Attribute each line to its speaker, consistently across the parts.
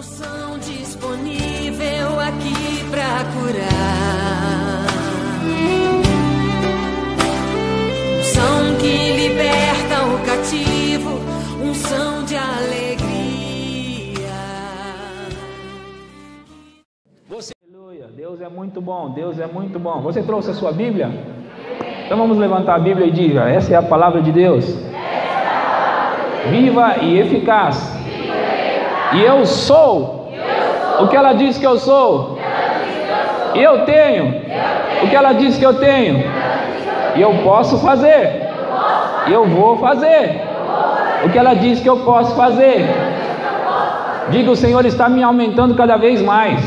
Speaker 1: unção disponível aqui pra curar. Unção que liberta o cativo, unção de alegria.
Speaker 2: Você, aleluia, Deus é muito bom, Deus é muito bom. Você trouxe a sua Bíblia? Então vamos levantar a Bíblia e diga: essa é a palavra de Deus. Viva e eficaz. E eu sou o que ela diz que eu sou. E eu tenho o que ela diz que eu tenho. E eu posso fazer. E eu vou fazer o que ela diz que eu posso fazer. Diga: o Senhor está me aumentando cada vez mais.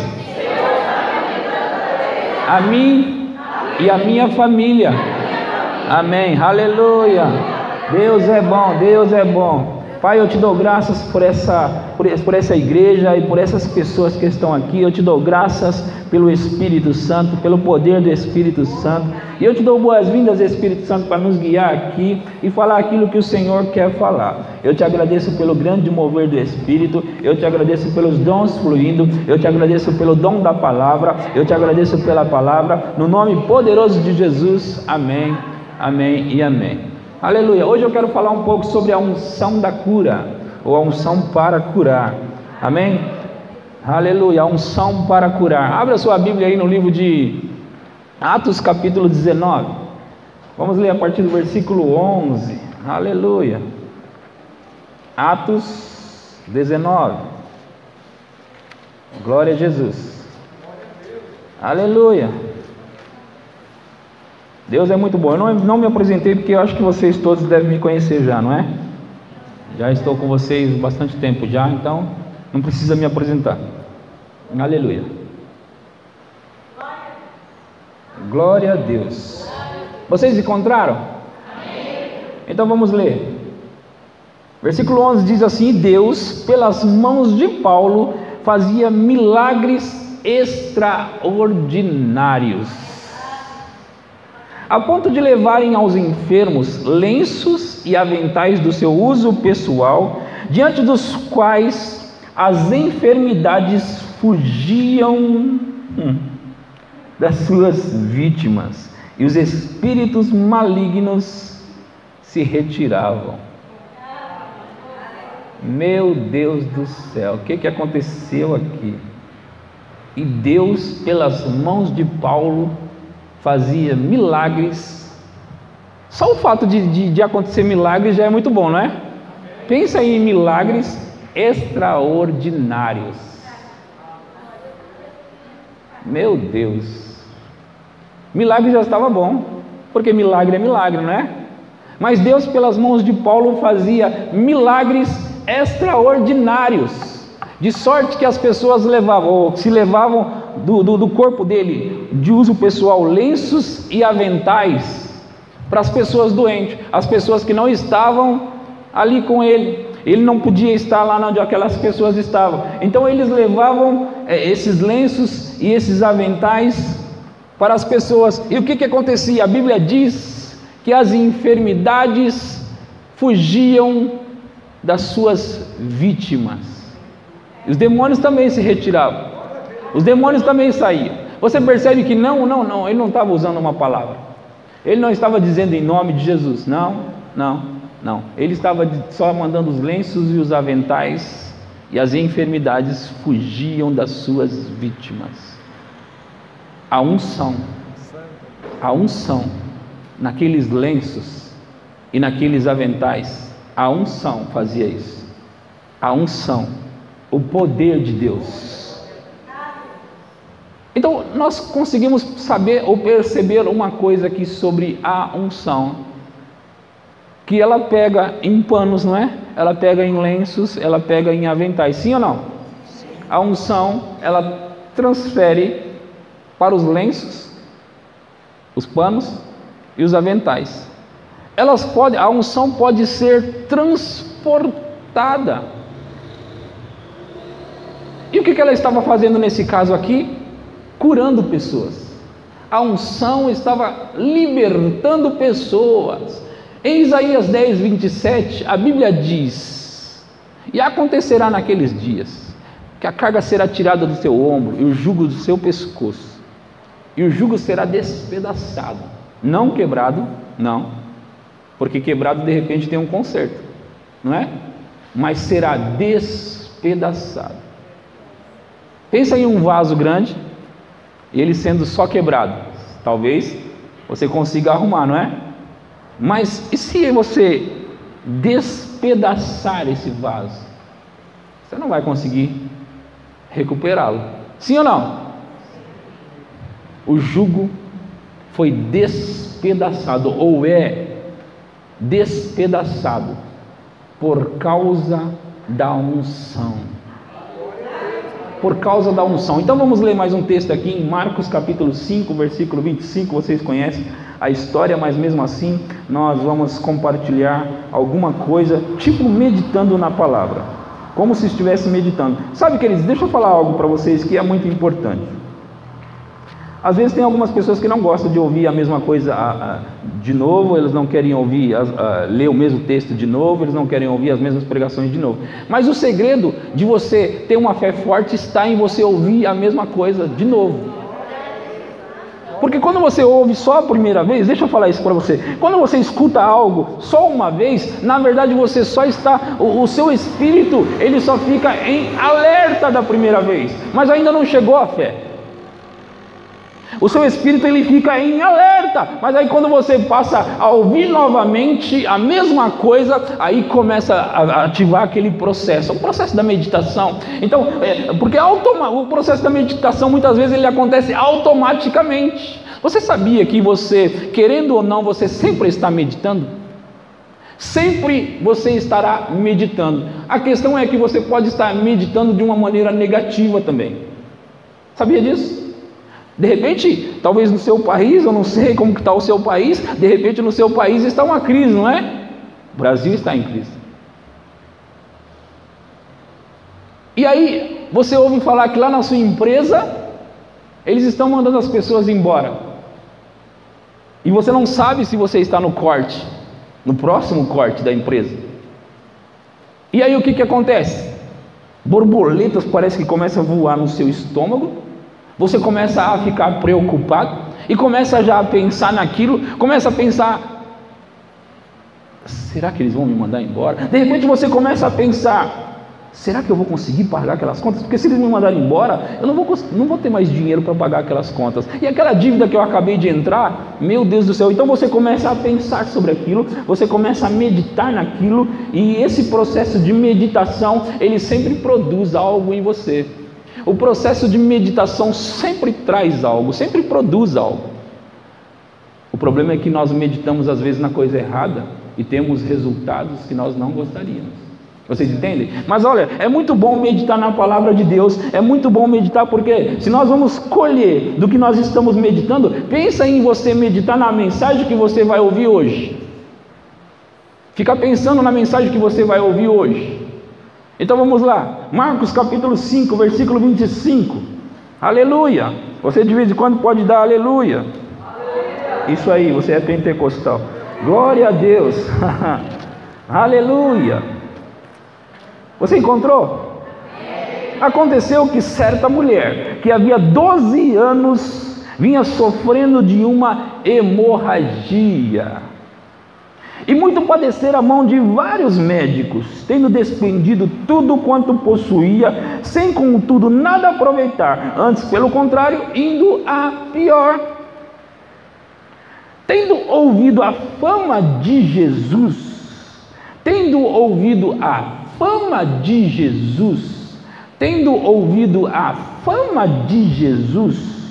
Speaker 2: A mim e a minha família. Amém. Aleluia. Deus é bom, Deus é bom. Pai, eu te dou graças por essa, por, essa igreja e por essas pessoas que estão aqui. Eu te dou graças pelo Espírito Santo, pelo poder do Espírito Santo. E eu te dou boas-vindas, Espírito Santo, para nos guiar aqui e falar aquilo que o Senhor quer falar. Eu te agradeço pelo grande mover do Espírito. Eu te agradeço pelos dons fluindo. Eu te agradeço pelo dom da palavra. Eu te agradeço pela palavra. No nome poderoso de Jesus. Amém, amém e amém. Aleluia. Hoje eu quero falar um pouco sobre a unção da cura, ou a unção para curar. Amém? Aleluia. A unção para curar. Abra sua Bíblia aí no livro de Atos, capítulo 19. Vamos ler a partir do versículo 11. Aleluia. Atos 19. Glória a Jesus. Aleluia. Deus é muito bom. Eu não, não me apresentei porque eu acho que vocês todos devem me conhecer já, não é? Já estou com vocês bastante tempo já, então não precisa me apresentar. Aleluia. Glória a Deus. Vocês encontraram? Então vamos ler. Versículo 11 diz assim: Deus, pelas mãos de Paulo, fazia milagres extraordinários a ponto de levarem aos enfermos lenços e aventais do seu uso pessoal, diante dos quais as enfermidades fugiam hum, das suas vítimas e os espíritos malignos se retiravam. Meu Deus do céu, o que, que aconteceu aqui? E Deus, pelas mãos de Paulo, fazia milagres. Só o fato de, de, de, acontecer milagres já é muito bom, não é? Pensa em milagres extraordinários. Meu Deus. Milagre já estava bom, porque milagre é milagre, não é? Mas Deus, pelas mãos de Paulo, fazia milagres extraordinários, de sorte que as pessoas levavam, se levavam do, do, do corpo dele de uso pessoal lenços e aventais para as pessoas doentes, as pessoas que não estavam ali com ele. Ele não podia estar lá onde aquelas pessoas estavam. Então eles levavam é, esses lenços e esses aventais para as pessoas. E o que, que acontecia? A Bíblia diz que as enfermidades fugiam das suas vítimas. Os demônios também se retiravam. Os demônios também saíam. Você percebe que não, não, não, ele não estava usando uma palavra. Ele não estava dizendo em nome de Jesus. Não, não, não. Ele estava só mandando os lenços e os aventais e as enfermidades fugiam das suas vítimas. A unção, a unção naqueles lenços e naqueles aventais, a unção fazia isso. A unção, o poder de Deus então, nós conseguimos saber ou perceber uma coisa aqui sobre a unção, que ela pega em panos, não é? Ela pega em lenços, ela pega em aventais, sim ou não? A unção, ela transfere para os lenços, os panos e os aventais. Elas podem, a unção pode ser transportada. E o que ela estava fazendo nesse caso aqui? Curando pessoas. A unção estava libertando pessoas. Em Isaías 10, 27, a Bíblia diz: E acontecerá naqueles dias que a carga será tirada do seu ombro e o jugo do seu pescoço, e o jugo será despedaçado, não quebrado, não, porque quebrado de repente tem um conserto, não é? Mas será despedaçado. Pensa em um vaso grande ele sendo só quebrado. Talvez você consiga arrumar, não é? Mas e se você despedaçar esse vaso? Você não vai conseguir recuperá-lo. Sim ou não? O jugo foi despedaçado ou é despedaçado por causa da unção. Por causa da unção. Então vamos ler mais um texto aqui em Marcos capítulo 5, versículo 25. Vocês conhecem a história, mas mesmo assim nós vamos compartilhar alguma coisa, tipo meditando na palavra, como se estivesse meditando. Sabe, queridos, deixa eu falar algo para vocês que é muito importante. Às vezes tem algumas pessoas que não gostam de ouvir a mesma coisa a, a, de novo, eles não querem ouvir, a, ler o mesmo texto de novo, eles não querem ouvir as mesmas pregações de novo. Mas o segredo de você ter uma fé forte está em você ouvir a mesma coisa de novo. Porque quando você ouve só a primeira vez, deixa eu falar isso para você. Quando você escuta algo só uma vez, na verdade você só está, o, o seu espírito, ele só fica em alerta da primeira vez, mas ainda não chegou a fé. O seu espírito ele fica em alerta, mas aí quando você passa a ouvir novamente a mesma coisa, aí começa a ativar aquele processo, o processo da meditação. Então, é, porque o processo da meditação muitas vezes ele acontece automaticamente. Você sabia que você, querendo ou não, você sempre está meditando? Sempre você estará meditando. A questão é que você pode estar meditando de uma maneira negativa também. Sabia disso? De repente, talvez no seu país, eu não sei como está o seu país, de repente no seu país está uma crise, não é? O Brasil está em crise. E aí, você ouve falar que lá na sua empresa, eles estão mandando as pessoas embora. E você não sabe se você está no corte, no próximo corte da empresa. E aí o que, que acontece? Borboletas parece que começam a voar no seu estômago você começa a ficar preocupado e começa já a pensar naquilo, começa a pensar: será que eles vão me mandar embora? De repente você começa a pensar: será que eu vou conseguir pagar aquelas contas? Porque se eles me mandarem embora, eu não vou, não vou ter mais dinheiro para pagar aquelas contas. E aquela dívida que eu acabei de entrar, meu Deus do céu. Então você começa a pensar sobre aquilo, você começa a meditar naquilo, e esse processo de meditação, ele sempre produz algo em você. O processo de meditação sempre traz algo, sempre produz algo. O problema é que nós meditamos às vezes na coisa errada e temos resultados que nós não gostaríamos. Vocês entendem? Mas olha, é muito bom meditar na palavra de Deus, é muito bom meditar porque se nós vamos colher do que nós estamos meditando, pensa em você meditar na mensagem que você vai ouvir hoje. Fica pensando na mensagem que você vai ouvir hoje. Então vamos lá, Marcos capítulo 5, versículo 25. Aleluia! Você de vez em quando pode dar aleluia. aleluia. Isso aí, você é pentecostal. Glória a Deus! aleluia! Você encontrou? Aconteceu que certa mulher, que havia 12 anos, vinha sofrendo de uma hemorragia e muito padecer a mão de vários médicos, tendo despendido tudo quanto possuía, sem contudo nada aproveitar, antes, pelo contrário, indo a pior. Tendo ouvido a fama de Jesus, tendo ouvido a fama de Jesus, tendo ouvido a fama de Jesus,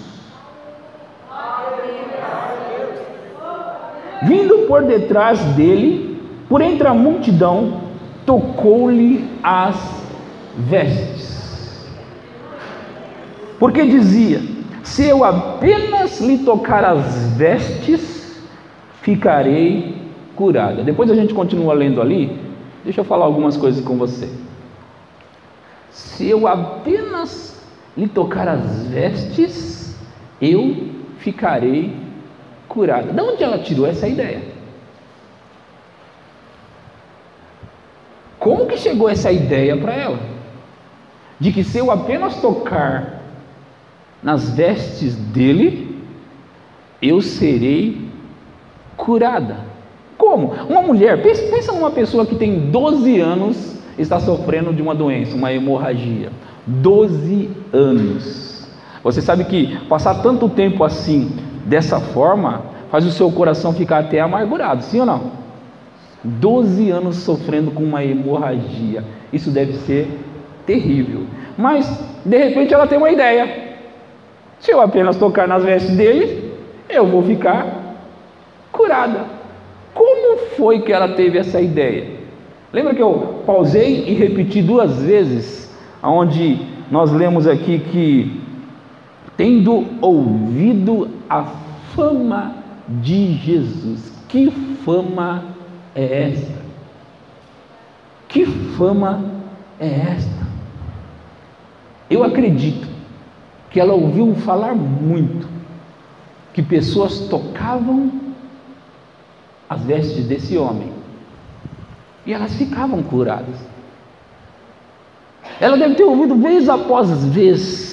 Speaker 2: Vindo por detrás dele, por entre a multidão, tocou-lhe as vestes. Porque dizia: Se eu apenas lhe tocar as vestes, ficarei curada. Depois a gente continua lendo ali. Deixa eu falar algumas coisas com você. Se eu apenas lhe tocar as vestes, eu ficarei curada. De onde ela tirou essa ideia? Como que chegou essa ideia para ela? de que se eu apenas tocar nas vestes dele, eu serei curada. Como? Uma mulher, pensa, numa pessoa que tem 12 anos, está sofrendo de uma doença, uma hemorragia. 12 anos. Você sabe que passar tanto tempo assim, dessa forma, faz o seu coração ficar até amargurado, sim ou não? 12 anos sofrendo com uma hemorragia. Isso deve ser terrível. Mas, de repente, ela tem uma ideia. Se eu apenas tocar nas vestes dele, eu vou ficar curada. Como foi que ela teve essa ideia? Lembra que eu pausei e repeti duas vezes, onde nós lemos aqui que, tendo ouvido a fama de Jesus, que fama é esta? Que fama é esta? Eu acredito que ela ouviu falar muito que pessoas tocavam as vestes desse homem e elas ficavam curadas. Ela deve ter ouvido vez após vez,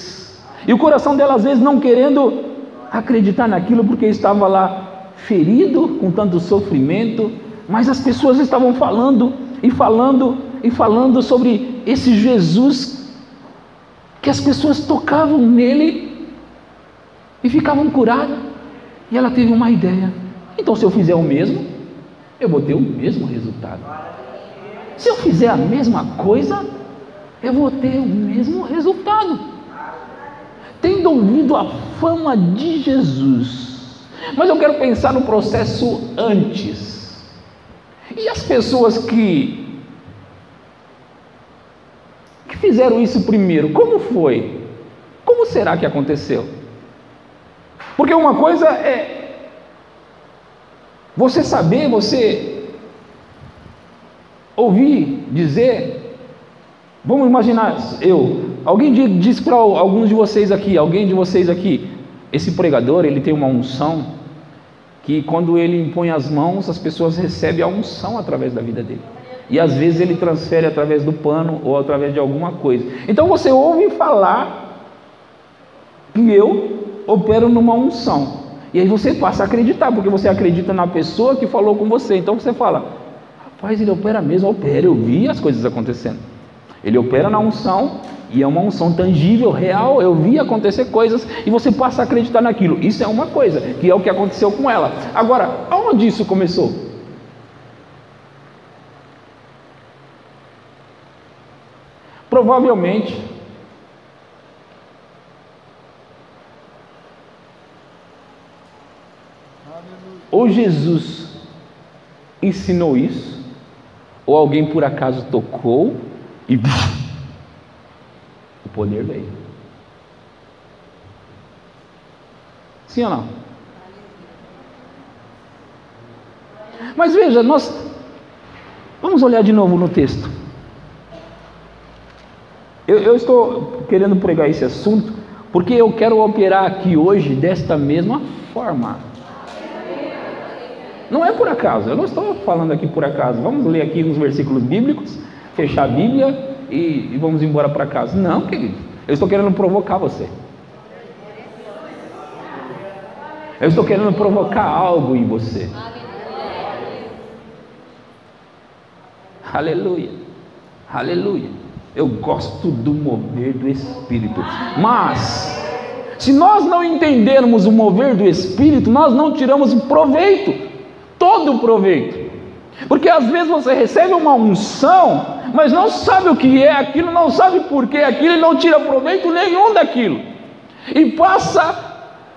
Speaker 2: e o coração dela às vezes não querendo acreditar naquilo porque estava lá ferido com tanto sofrimento, mas as pessoas estavam falando e falando e falando sobre esse Jesus que as pessoas tocavam nele e ficavam curadas. E ela teve uma ideia. Então, se eu fizer o mesmo, eu vou ter o mesmo resultado. Se eu fizer a mesma coisa, eu vou ter o mesmo resultado. Tendo ouvido a fama de Jesus, mas eu quero pensar no processo antes. E as pessoas que, que fizeram isso primeiro, como foi? Como será que aconteceu? Porque uma coisa é você saber, você ouvir dizer, vamos imaginar, eu, alguém disse para alguns de vocês aqui, alguém de vocês aqui, esse pregador, ele tem uma unção, que quando ele impõe as mãos, as pessoas recebem a unção através da vida dele. E às vezes ele transfere através do pano ou através de alguma coisa. Então você ouve falar que eu opero numa unção. E aí você passa a acreditar, porque você acredita na pessoa que falou com você. Então você fala, rapaz, ele opera mesmo, opera, eu vi as coisas acontecendo. Ele opera na unção e é uma unção tangível, real. Eu vi acontecer coisas e você passa a acreditar naquilo. Isso é uma coisa, que é o que aconteceu com ela. Agora, aonde isso começou? Provavelmente ou Jesus ensinou isso, ou alguém por acaso tocou e o poder veio. Sim ou não? Mas veja, nós vamos olhar de novo no texto. Eu, eu, estou querendo pregar esse assunto porque eu quero operar aqui hoje desta mesma forma. Não é por acaso, eu não estou falando aqui por acaso. Vamos ler aqui uns versículos bíblicos, fechar a Bíblia e, e vamos embora para casa. Não, querido. Eu estou querendo provocar você. Eu estou querendo provocar algo em você. Aleluia. Aleluia. Eu gosto do mover do Espírito. Mas, se nós não entendermos o mover do Espírito, nós não tiramos proveito, todo o proveito. Porque às vezes você recebe uma unção mas não sabe o que é aquilo, não sabe por que aquilo e não tira proveito nenhum daquilo. E passa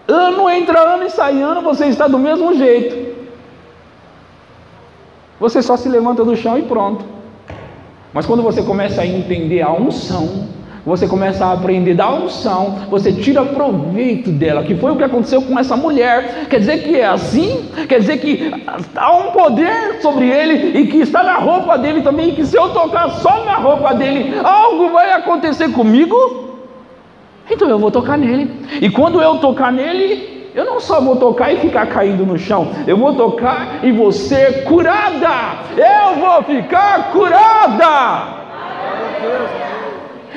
Speaker 2: ano, entra ano e sai ano, você está do mesmo jeito. Você só se levanta do chão e pronto. Mas quando você começa a entender a unção, você começa a aprender da unção, você tira proveito dela, que foi o que aconteceu com essa mulher. Quer dizer que é assim? Quer dizer que há um poder sobre ele e que está na roupa dele também, e que se eu tocar só na roupa dele, algo vai acontecer comigo? Então eu vou tocar nele. E quando eu tocar nele, eu não só vou tocar e ficar caindo no chão, eu vou tocar e ser curada. Eu vou ficar curada.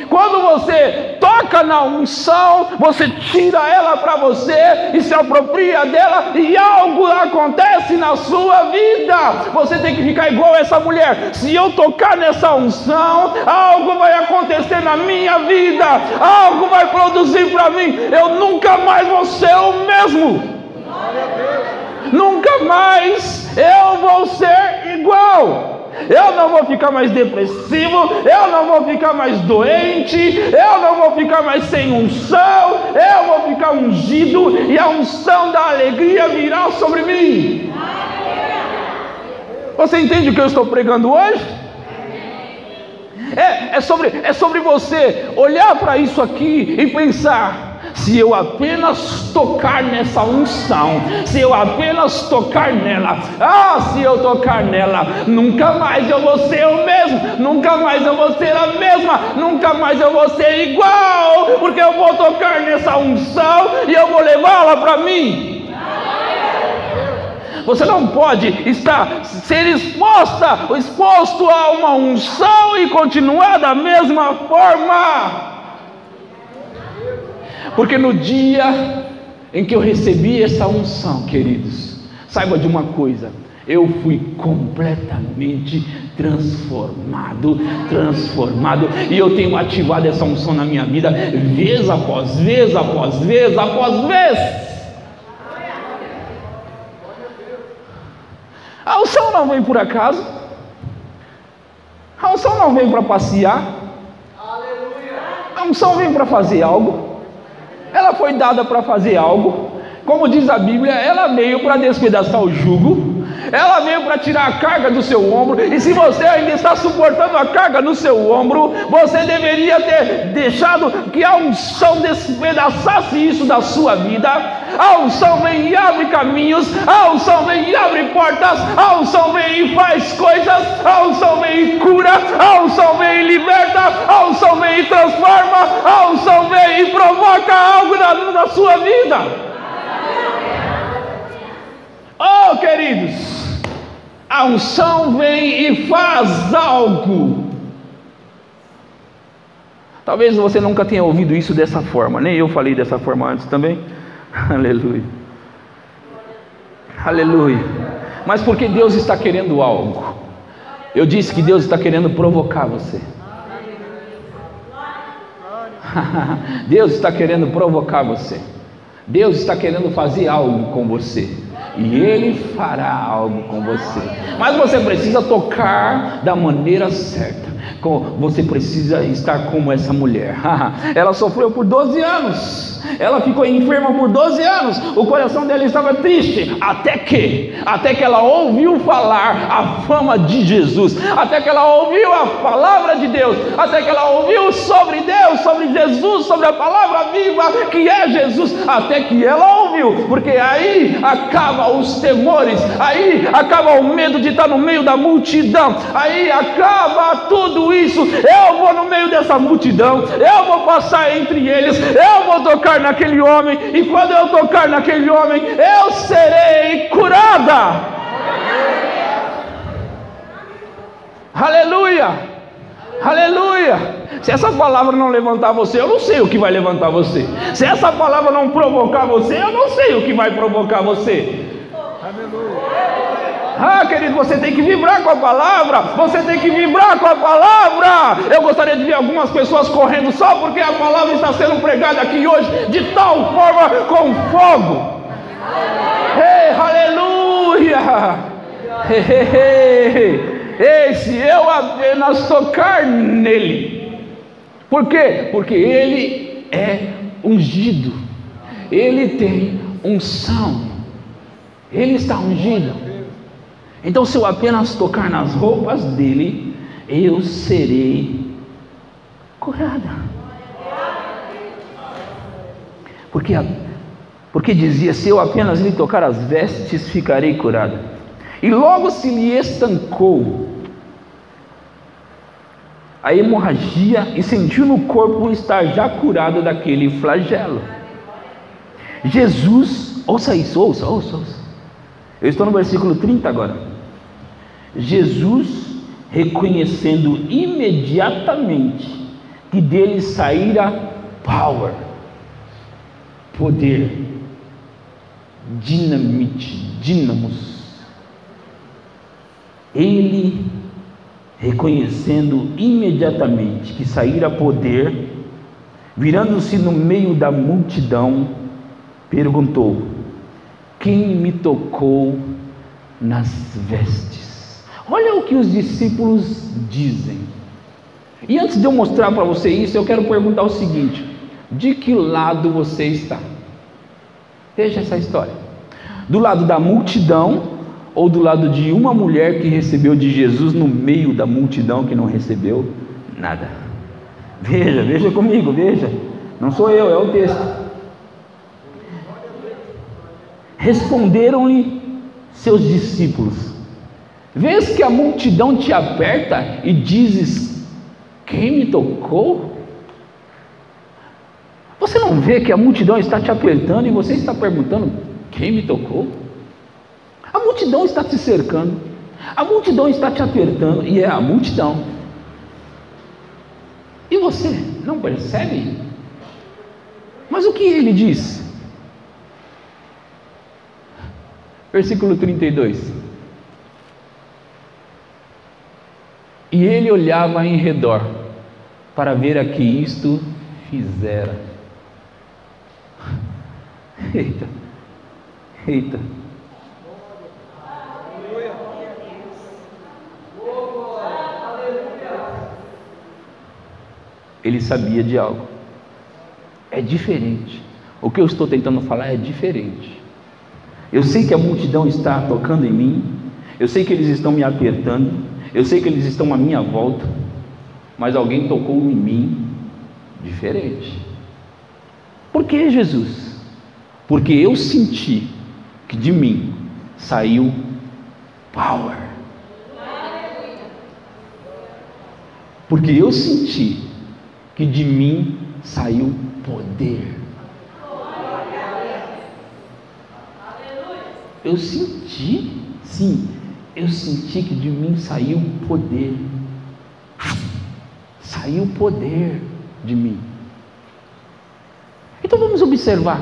Speaker 2: Quando você toca na unção, você tira ela para você e se apropria dela e algo acontece na sua vida. Você tem que ficar igual essa mulher. Se eu tocar nessa unção, algo vai acontecer na minha vida, algo vai produzir para mim. Eu nunca mais vou ser o mesmo. Nunca mais eu vou ser igual eu não vou ficar mais depressivo, eu não vou ficar mais doente, eu não vou ficar mais sem unção, eu vou ficar ungido e a unção da alegria virá sobre mim. Você entende o que eu estou pregando hoje? É, é, sobre, é sobre você olhar para isso aqui e pensar: se eu apenas tocar nessa unção, se eu apenas tocar nela, ah, se eu tocar nela, nunca mais eu vou ser o mesmo, nunca mais eu vou ser a mesma, nunca mais eu vou ser igual, porque eu vou tocar nessa unção e eu vou levá-la para mim. Você não pode estar ser exposta, exposto a uma unção e continuar da mesma forma. Porque no dia em que eu recebi essa unção, queridos, saiba de uma coisa, eu fui completamente transformado, transformado, e eu tenho ativado essa unção na minha vida, vez após vez, após vez, após vez. A unção não vem por acaso, a unção não vem para passear, a unção vem para fazer algo. Ela foi dada para fazer algo, como diz a Bíblia, ela veio para despedaçar o jugo, ela veio para tirar a carga do seu ombro, e se você ainda está suportando a carga no seu ombro, você deveria ter deixado que a unção despedaçasse isso da sua vida. A unção vem e abre caminhos, a unção vem e abre portas, a unção vem e faz coisas, a unção vem e cura, a unção vem e liberta, a unção vem e transforma, a unção vem e provoca algo na, na sua vida. Oh, queridos, a unção vem e faz algo. Talvez você nunca tenha ouvido isso dessa forma, nem eu falei dessa forma antes também. Aleluia. Aleluia. Mas porque Deus está querendo algo. Eu disse que Deus está querendo provocar você. Deus está querendo provocar você. Deus está querendo fazer algo com você e Ele fará algo com você. Mas você precisa tocar da maneira certa. Você precisa estar como essa mulher. Ela sofreu por 12 anos. Ela ficou enferma por 12 anos. O coração dela estava triste. Até que, até que ela ouviu falar a fama de Jesus. Até que ela ouviu a palavra de Deus. Até que ela ouviu sobre Deus, sobre Jesus, sobre a palavra viva que é Jesus. Até que ela ouviu. Porque aí acaba os temores. Aí acaba o medo de estar no meio da multidão. Aí acaba tudo isso. Eu vou no meio dessa multidão. Eu vou passar entre eles. Eu vou tocar naquele homem, e quando eu tocar naquele homem, eu serei curada. Aleluia! Aleluia! Se essa palavra não levantar você, eu não sei o que vai levantar você. Se essa palavra não provocar você, eu não sei o que vai provocar você. Aleluia! Ah, querido, você tem que vibrar com a palavra. Você tem que vibrar com a palavra. Eu gostaria de ver algumas pessoas correndo só porque a palavra está sendo pregada aqui hoje de tal forma com fogo. Ei, aleluia! Ei, se eu apenas tocar nele. Por quê? Porque ele é ungido. Ele tem unção. Ele está ungido. Então, se eu apenas tocar nas roupas dele, eu serei curada. Porque, porque dizia: se eu apenas lhe tocar as vestes, ficarei curada. E logo se lhe estancou a hemorragia e sentiu no corpo estar já curado daquele flagelo. Jesus, ouça isso, ouça, ouça, ouça. Eu estou no versículo 30 agora. Jesus, reconhecendo imediatamente que dele saíra power, poder, dinamite, dínamos. Ele, reconhecendo imediatamente que saíra poder, virando-se no meio da multidão, perguntou: Quem me tocou nas vestes? Olha o que os discípulos dizem. E antes de eu mostrar para você isso, eu quero perguntar o seguinte: de que lado você está? Veja essa história. Do lado da multidão ou do lado de uma mulher que recebeu de Jesus no meio da multidão que não recebeu nada? Veja, veja comigo, veja. Não sou eu, é o texto. Responderam-lhe seus discípulos: Vês que a multidão te aperta e dizes: Quem me tocou? Você não vê que a multidão está te apertando e você está perguntando: Quem me tocou? A multidão está te cercando, a multidão está te apertando e é a multidão. E você não percebe? Mas o que ele diz? Versículo 32. E ele olhava em redor para ver a que isto fizera. Eita, eita. Ele sabia de algo. É diferente. O que eu estou tentando falar é diferente. Eu sei que a multidão está tocando em mim, eu sei que eles estão me apertando, eu sei que eles estão à minha volta, mas alguém tocou em mim diferente. Por que Jesus? Porque eu senti que de mim saiu power. Porque eu senti que de mim saiu poder. Eu senti, sim, eu senti que de mim saiu poder. Saiu poder de mim. Então vamos observar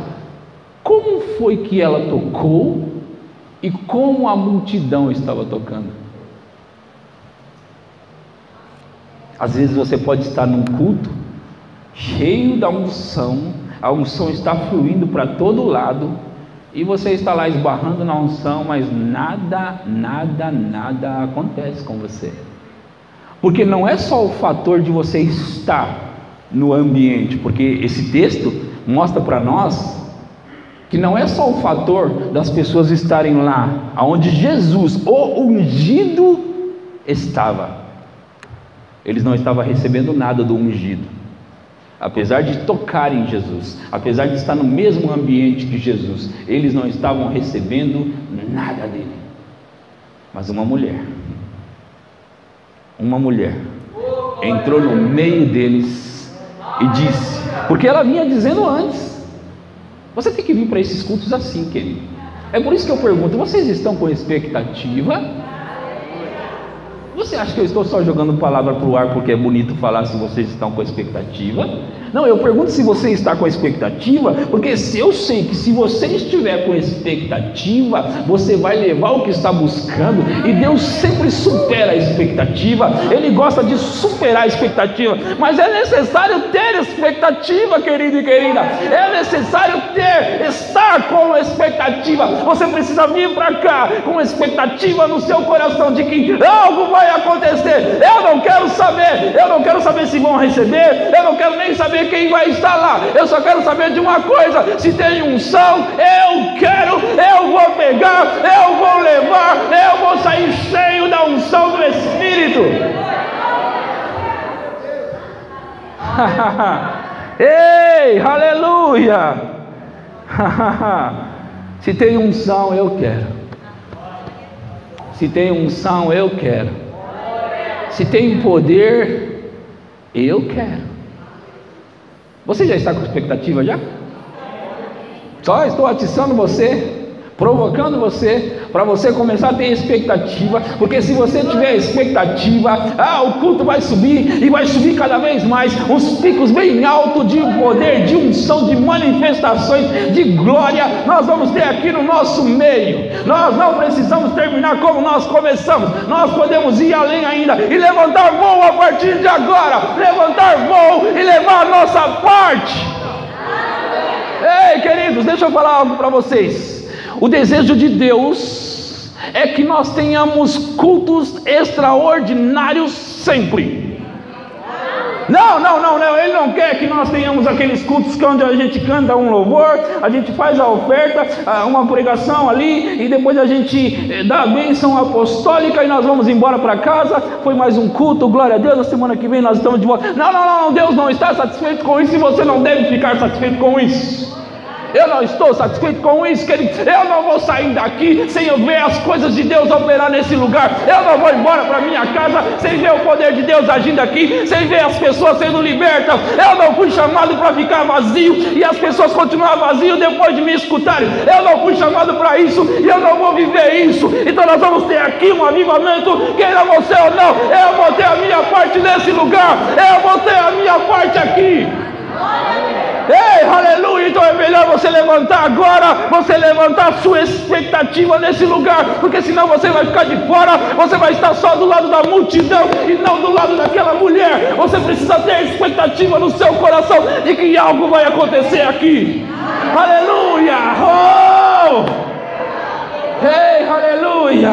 Speaker 2: como foi que ela tocou e como a multidão estava tocando. Às vezes você pode estar num culto cheio da unção, a unção está fluindo para todo lado, e você está lá esbarrando na unção, mas nada, nada, nada acontece com você. Porque não é só o fator de você estar no ambiente, porque esse texto mostra para nós que não é só o fator das pessoas estarem lá, aonde Jesus, o ungido, estava. Eles não estavam recebendo nada do ungido apesar de tocar em Jesus, apesar de estar no mesmo ambiente que Jesus, eles não estavam recebendo nada dele. Mas uma mulher, uma mulher, entrou no meio deles e disse, porque ela vinha dizendo antes: você tem que vir para esses cultos assim, querido. É por isso que eu pergunto: vocês estão com expectativa? Você acha que eu estou só jogando palavra para o ar porque é bonito falar se vocês estão com expectativa? Não, eu pergunto se você está com expectativa, porque se eu sei que se você estiver com expectativa, você vai levar o que está buscando, e Deus sempre supera a expectativa, Ele gosta de superar a expectativa, mas é necessário ter expectativa, querido e querida, é necessário ter, estar com expectativa. Você precisa vir para cá com expectativa no seu coração de que algo vai acontecer. Eu não quero saber, eu não quero saber se vão receber, eu não quero nem saber quem vai estar lá. Eu só quero saber de uma coisa: se tem unção, eu quero, eu vou pegar, eu vou levar, eu vou sair cheio da unção do Espírito. Ei, aleluia! se tem unção, eu quero. Se tem unção, eu quero. Se tem poder, eu quero. Você já está com expectativa já? Só estou atiçando você provocando você para você começar a ter expectativa, porque se você tiver expectativa, ah, o culto vai subir e vai subir cada vez mais, uns picos bem altos de poder, de unção, de manifestações, de glória, nós vamos ter aqui no nosso meio. Nós não precisamos terminar como nós começamos, nós podemos ir além ainda e levantar voo a partir de agora, levantar voo e levar a nossa parte. Ei, queridos, deixa eu falar algo para vocês. O desejo de Deus é que nós tenhamos cultos extraordinários sempre. Não, não, não, não, ele não quer que nós tenhamos aqueles cultos onde a gente canta um louvor, a gente faz a oferta, uma pregação ali, e depois a gente eh, dá a bênção apostólica e nós vamos embora para casa. Foi mais um culto, glória a Deus. Na semana que vem nós estamos de volta. Não, não, não, Deus não está satisfeito com isso e você não deve ficar satisfeito com isso. Eu não estou satisfeito com isso, querido. Eu não vou sair daqui sem eu ver as coisas de Deus operar nesse lugar. Eu não vou embora para minha casa sem ver o poder de Deus agindo aqui, sem ver as pessoas sendo libertas. Eu não fui chamado para ficar vazio e as pessoas continuar vazias depois de me escutarem. Eu não fui chamado para isso e eu não vou viver isso. Então nós vamos ter aqui um avivamento, queira você ou não. Eu vou ter a minha parte nesse lugar. Eu vou ter a minha parte aqui. Ei, aleluia! Então é melhor você levantar agora, você levantar a sua expectativa nesse lugar, porque senão você vai ficar de fora, você vai estar só do lado da multidão e não do lado daquela mulher. Você precisa ter expectativa no seu coração de que algo vai acontecer aqui. Aleluia! Oh! Ei, aleluia!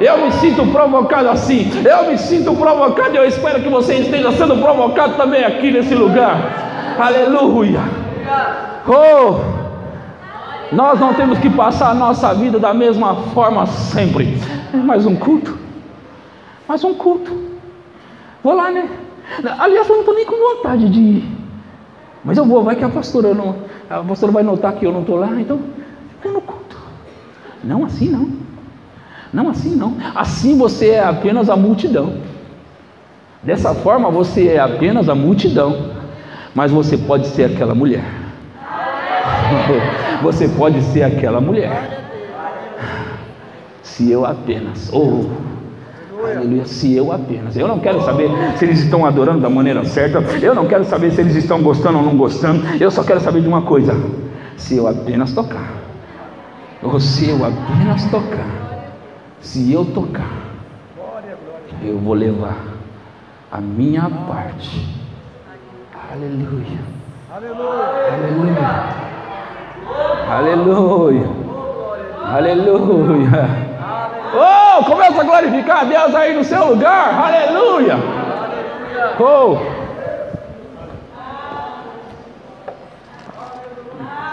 Speaker 2: Eu me sinto provocado assim. Eu me sinto provocado. Eu espero que você esteja sendo provocado também aqui nesse lugar. Aleluia. Oh, nós não temos que passar a nossa vida da mesma forma sempre. Mais um culto. Mais um culto. Vou lá, né? Aliás, eu não estou nem com vontade de ir. Mas eu vou, vai que a pastora não. A pastora vai notar que eu não estou lá, então vou no culto. Não assim não. Não assim não. Assim você é apenas a multidão. Dessa forma você é apenas a multidão mas você pode ser aquela mulher. Você pode ser aquela mulher. Se eu apenas, oh, aleluia, se eu apenas. Eu não quero saber se eles estão adorando da maneira certa. Eu não quero saber se eles estão gostando ou não gostando. Eu só quero saber de uma coisa: se eu apenas tocar, ou se eu apenas tocar, se eu tocar, eu vou levar a minha parte Aleluia. Aleluia. Aleluia. Aleluia. Oh, começa a glorificar a Deus aí no seu lugar. Aleluia. Oh.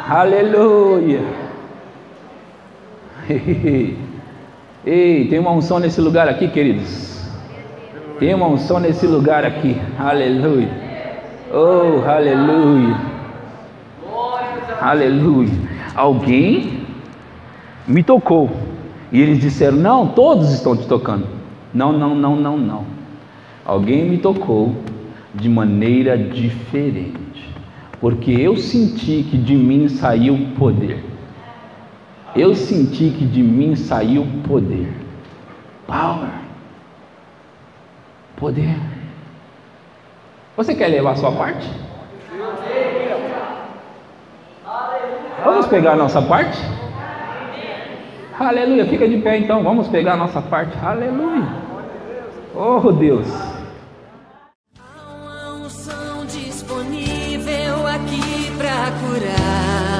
Speaker 2: Aleluia. Ei, tem uma unção nesse lugar aqui, queridos. Tem uma unção nesse lugar aqui. Aleluia. Oh, aleluia. Aleluia. Alguém me tocou. E eles disseram: Não, todos estão te tocando. Não, não, não, não, não. Alguém me tocou de maneira diferente. Porque eu senti que de mim saiu poder. Eu senti que de mim saiu poder. Power. Poder. Você quer levar a sua parte? Vamos pegar a nossa parte? Aleluia. Fica de pé então. Vamos pegar a nossa parte. Aleluia. Oh Deus.
Speaker 1: Há uma unção disponível aqui para curar.